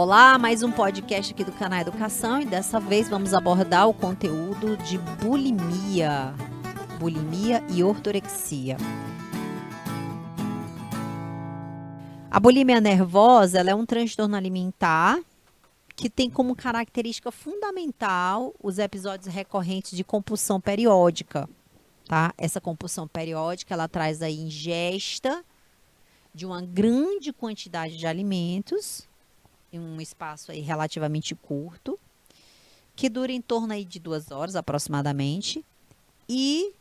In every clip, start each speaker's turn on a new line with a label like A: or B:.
A: Olá, mais um podcast aqui do canal Educação e dessa vez vamos abordar o conteúdo de bulimia, bulimia e ortorexia. A bulimia nervosa é um transtorno alimentar que tem como característica fundamental os episódios recorrentes de compulsão periódica, tá? Essa compulsão periódica, ela traz a ingesta de uma grande quantidade de alimentos em um espaço aí relativamente curto, que dura em torno aí de duas horas aproximadamente, e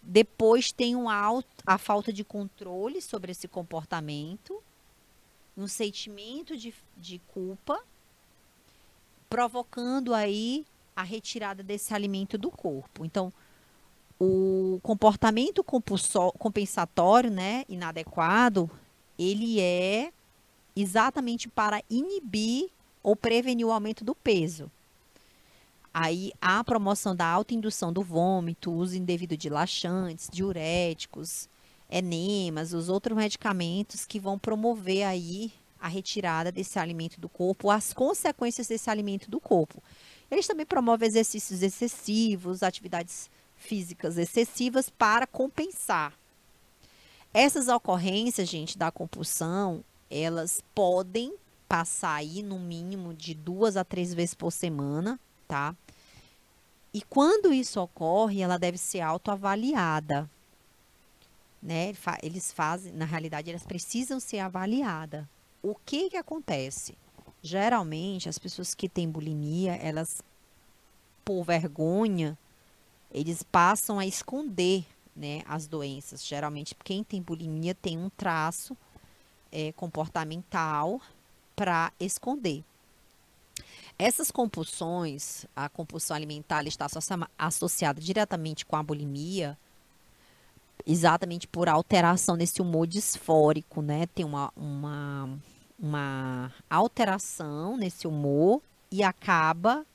A: depois tem um alto, a falta de controle sobre esse comportamento, um sentimento de, de culpa, provocando aí a retirada desse alimento do corpo. Então, o comportamento compensatório, né, inadequado, ele é exatamente para inibir ou prevenir o aumento do peso. Aí a promoção da autoindução do vômito, uso indevido de laxantes, diuréticos, enemas, os outros medicamentos que vão promover aí a retirada desse alimento do corpo, as consequências desse alimento do corpo. Eles também promovem exercícios excessivos, atividades físicas excessivas para compensar. Essas ocorrências, gente, da compulsão, elas podem passar aí no mínimo de duas a três vezes por semana, tá? E quando isso ocorre, ela deve ser autoavaliada. Né? Eles fazem, na realidade, elas precisam ser avaliadas. O que que acontece? Geralmente, as pessoas que têm bulimia, elas, por vergonha, eles passam a esconder né, as doenças. Geralmente, quem tem bulimia tem um traço é, comportamental para esconder. Essas compulsões, a compulsão alimentar está associada diretamente com a bulimia, exatamente por alteração nesse humor disfórico, né? Tem uma, uma, uma alteração nesse humor e acaba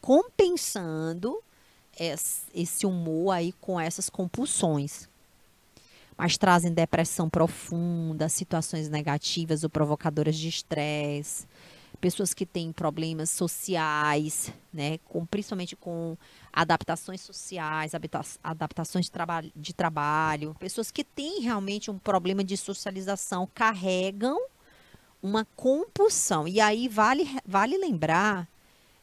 A: compensando esse humor aí com essas compulsões mas trazem depressão profunda, situações negativas ou provocadoras de estresse, pessoas que têm problemas sociais, né, com, principalmente com adaptações sociais, adaptações de, traba de trabalho, pessoas que têm realmente um problema de socialização, carregam uma compulsão. E aí vale, vale lembrar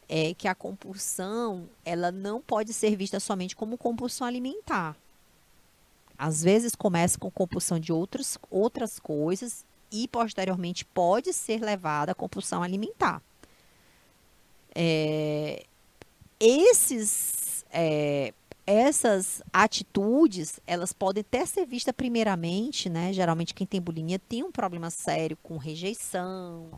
A: é, que a compulsão ela não pode ser vista somente como compulsão alimentar. Às vezes começa com compulsão de outros, outras coisas e posteriormente pode ser levada à compulsão alimentar. É, esses, é, essas atitudes, elas podem até ser vistas primeiramente, né? Geralmente quem tem bulimia tem um problema sério com rejeição,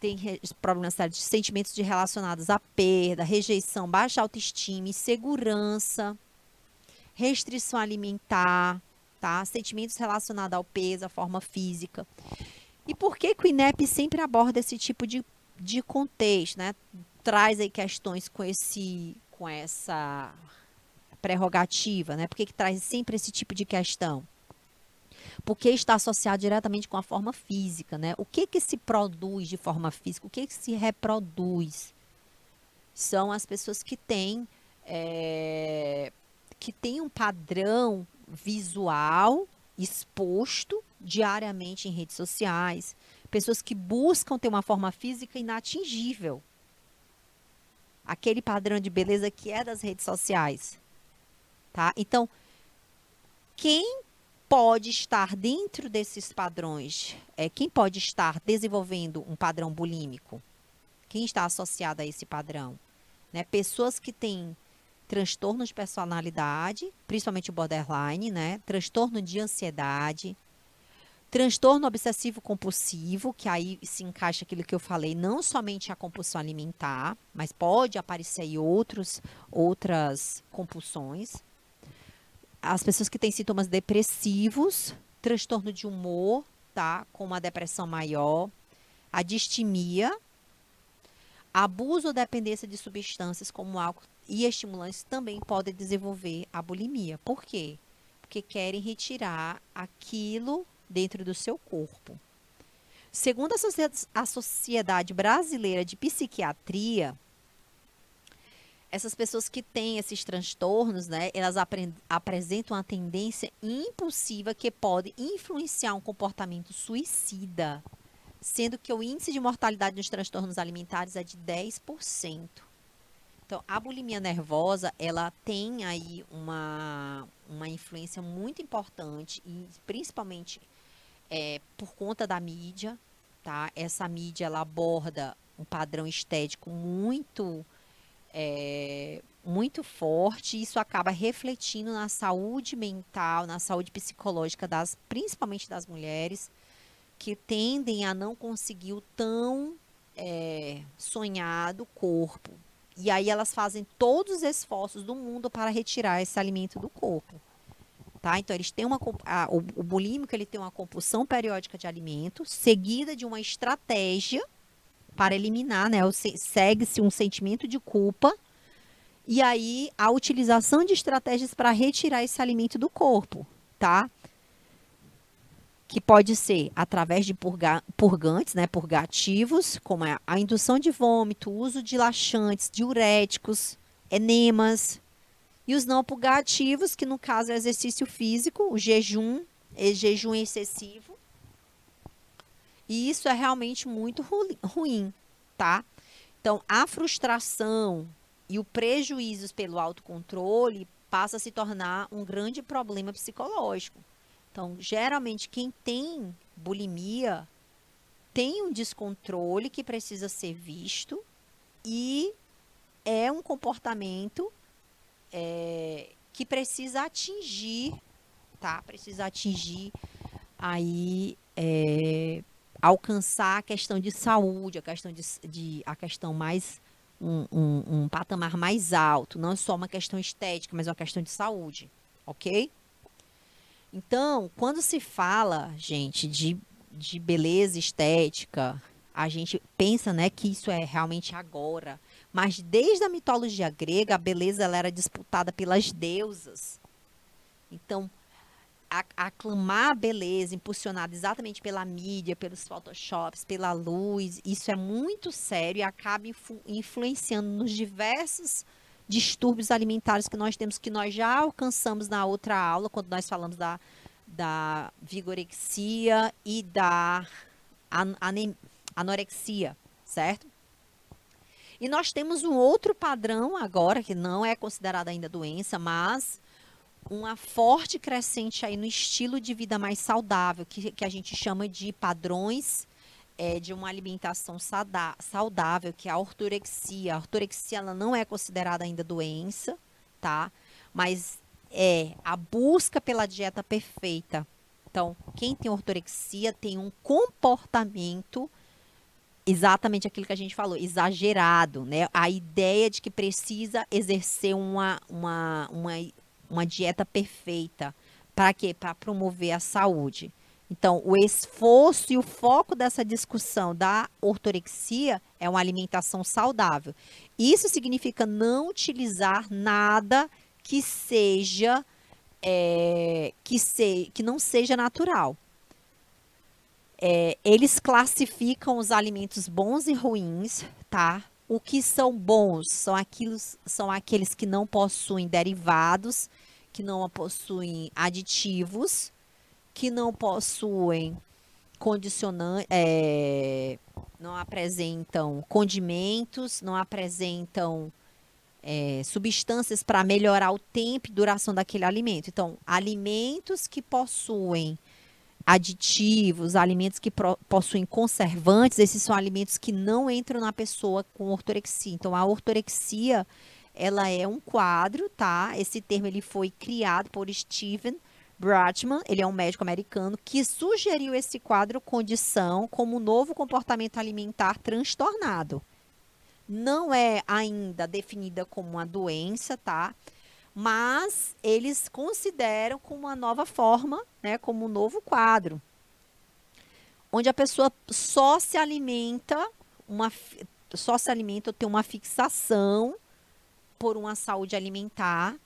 A: tem re problemas sérios de sentimentos de relacionados à perda, rejeição, baixa autoestima, insegurança restrição alimentar, tá? Sentimentos relacionados ao peso, à forma física. E por que, que o INEP sempre aborda esse tipo de, de contexto, né? Traz aí questões com esse com essa prerrogativa, né? Por que, que traz sempre esse tipo de questão? Porque está associado diretamente com a forma física, né? O que que se produz de forma física? O que que se reproduz? São as pessoas que têm é, que tem um padrão visual exposto diariamente em redes sociais, pessoas que buscam ter uma forma física inatingível. Aquele padrão de beleza que é das redes sociais. Tá? Então, quem pode estar dentro desses padrões? É, quem pode estar desenvolvendo um padrão bulímico? Quem está associado a esse padrão? Né? Pessoas que têm transtorno de personalidade, principalmente o borderline, né? Transtorno de ansiedade, transtorno obsessivo compulsivo, que aí se encaixa aquilo que eu falei, não somente a compulsão alimentar, mas pode aparecer aí outros outras compulsões. As pessoas que têm sintomas depressivos, transtorno de humor, tá? Com uma depressão maior, a distimia, abuso ou dependência de substâncias como álcool e estimulantes também podem desenvolver a bulimia. Por quê? Porque querem retirar aquilo dentro do seu corpo. Segundo a Sociedade Brasileira de Psiquiatria, essas pessoas que têm esses transtornos, né, elas apresentam uma tendência impulsiva que pode influenciar um comportamento suicida, sendo que o índice de mortalidade nos transtornos alimentares é de 10%. Então, a bulimia nervosa, ela tem aí uma, uma influência muito importante, e principalmente é, por conta da mídia, tá? Essa mídia, ela aborda um padrão estético muito é, muito forte. Isso acaba refletindo na saúde mental, na saúde psicológica das, principalmente das mulheres, que tendem a não conseguir o tão é, sonhado corpo. E aí elas fazem todos os esforços do mundo para retirar esse alimento do corpo. Tá? Então eles têm uma a, o, o bulímico ele tem uma compulsão periódica de alimento, seguida de uma estratégia para eliminar, né? Segue-se um sentimento de culpa e aí a utilização de estratégias para retirar esse alimento do corpo, tá? Que pode ser através de purga, purgantes, né, purgativos, como é a indução de vômito, uso de laxantes, diuréticos, enemas, e os não purgativos, que no caso é exercício físico, o jejum, é jejum excessivo, e isso é realmente muito ruim, tá? Então, a frustração e o prejuízo pelo autocontrole passa a se tornar um grande problema psicológico. Então, geralmente, quem tem bulimia tem um descontrole que precisa ser visto e é um comportamento é, que precisa atingir, tá? Precisa atingir aí é, alcançar a questão de saúde, a questão, de, de a questão mais. Um, um, um, patamar mais alto, não só uma questão estética, mas uma questão de saúde, ok? Então, quando se fala, gente, de, de beleza estética, a gente pensa, né, que isso é realmente agora. Mas desde a mitologia grega, a beleza ela era disputada pelas deusas. Então, aclamar a beleza, impulsionada exatamente pela mídia, pelos photoshops, pela luz, isso é muito sério e acaba influ influenciando nos diversos distúrbios alimentares que nós temos, que nós já alcançamos na outra aula, quando nós falamos da, da vigorexia e da an anorexia, certo? E nós temos um outro padrão agora, que não é considerado ainda doença, mas uma forte crescente aí no estilo de vida mais saudável, que, que a gente chama de padrões é, de uma alimentação saudável, que é a ortorexia. A ortorexia ela não é considerada ainda doença, tá? Mas é a busca pela dieta perfeita. Então, quem tem ortorexia tem um comportamento exatamente aquilo que a gente falou, exagerado, né? A ideia de que precisa exercer uma, uma, uma uma dieta perfeita. Para quê? Para promover a saúde. Então, o esforço e o foco dessa discussão da ortorexia é uma alimentação saudável. Isso significa não utilizar nada que seja é, que, se, que não seja natural. É, eles classificam os alimentos bons e ruins, tá? O que são bons são, aqueles, são aqueles que não possuem derivados, que não possuem aditivos, que não possuem condicionantes, é, não apresentam condimentos, não apresentam é, substâncias para melhorar o tempo e duração daquele alimento. Então, alimentos que possuem aditivos, alimentos que possuem conservantes, esses são alimentos que não entram na pessoa com ortorexia. Então, a ortorexia, ela é um quadro, tá? Esse termo ele foi criado por Steven Bratman, ele é um médico americano que sugeriu esse quadro condição como novo comportamento alimentar transtornado. Não é ainda definida como uma doença, tá? mas eles consideram como uma nova forma, né, como um novo quadro, onde a pessoa só se alimenta, uma, só se alimenta ou tem uma fixação por uma saúde alimentar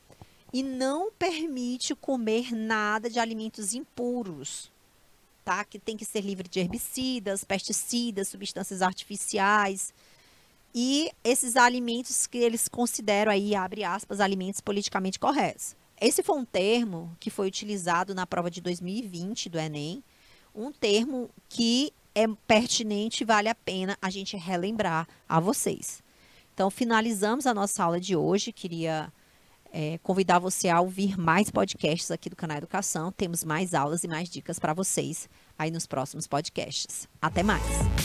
A: e não permite comer nada de alimentos impuros. tá? Que tem que ser livre de herbicidas, pesticidas, substâncias artificiais e esses alimentos que eles consideram aí, abre aspas, alimentos politicamente corretos. Esse foi um termo que foi utilizado na prova de 2020 do Enem, um termo que é pertinente e vale a pena a gente relembrar a vocês. Então, finalizamos a nossa aula de hoje. Queria é, convidar você a ouvir mais podcasts aqui do canal Educação. Temos mais aulas e mais dicas para vocês aí nos próximos podcasts. Até mais!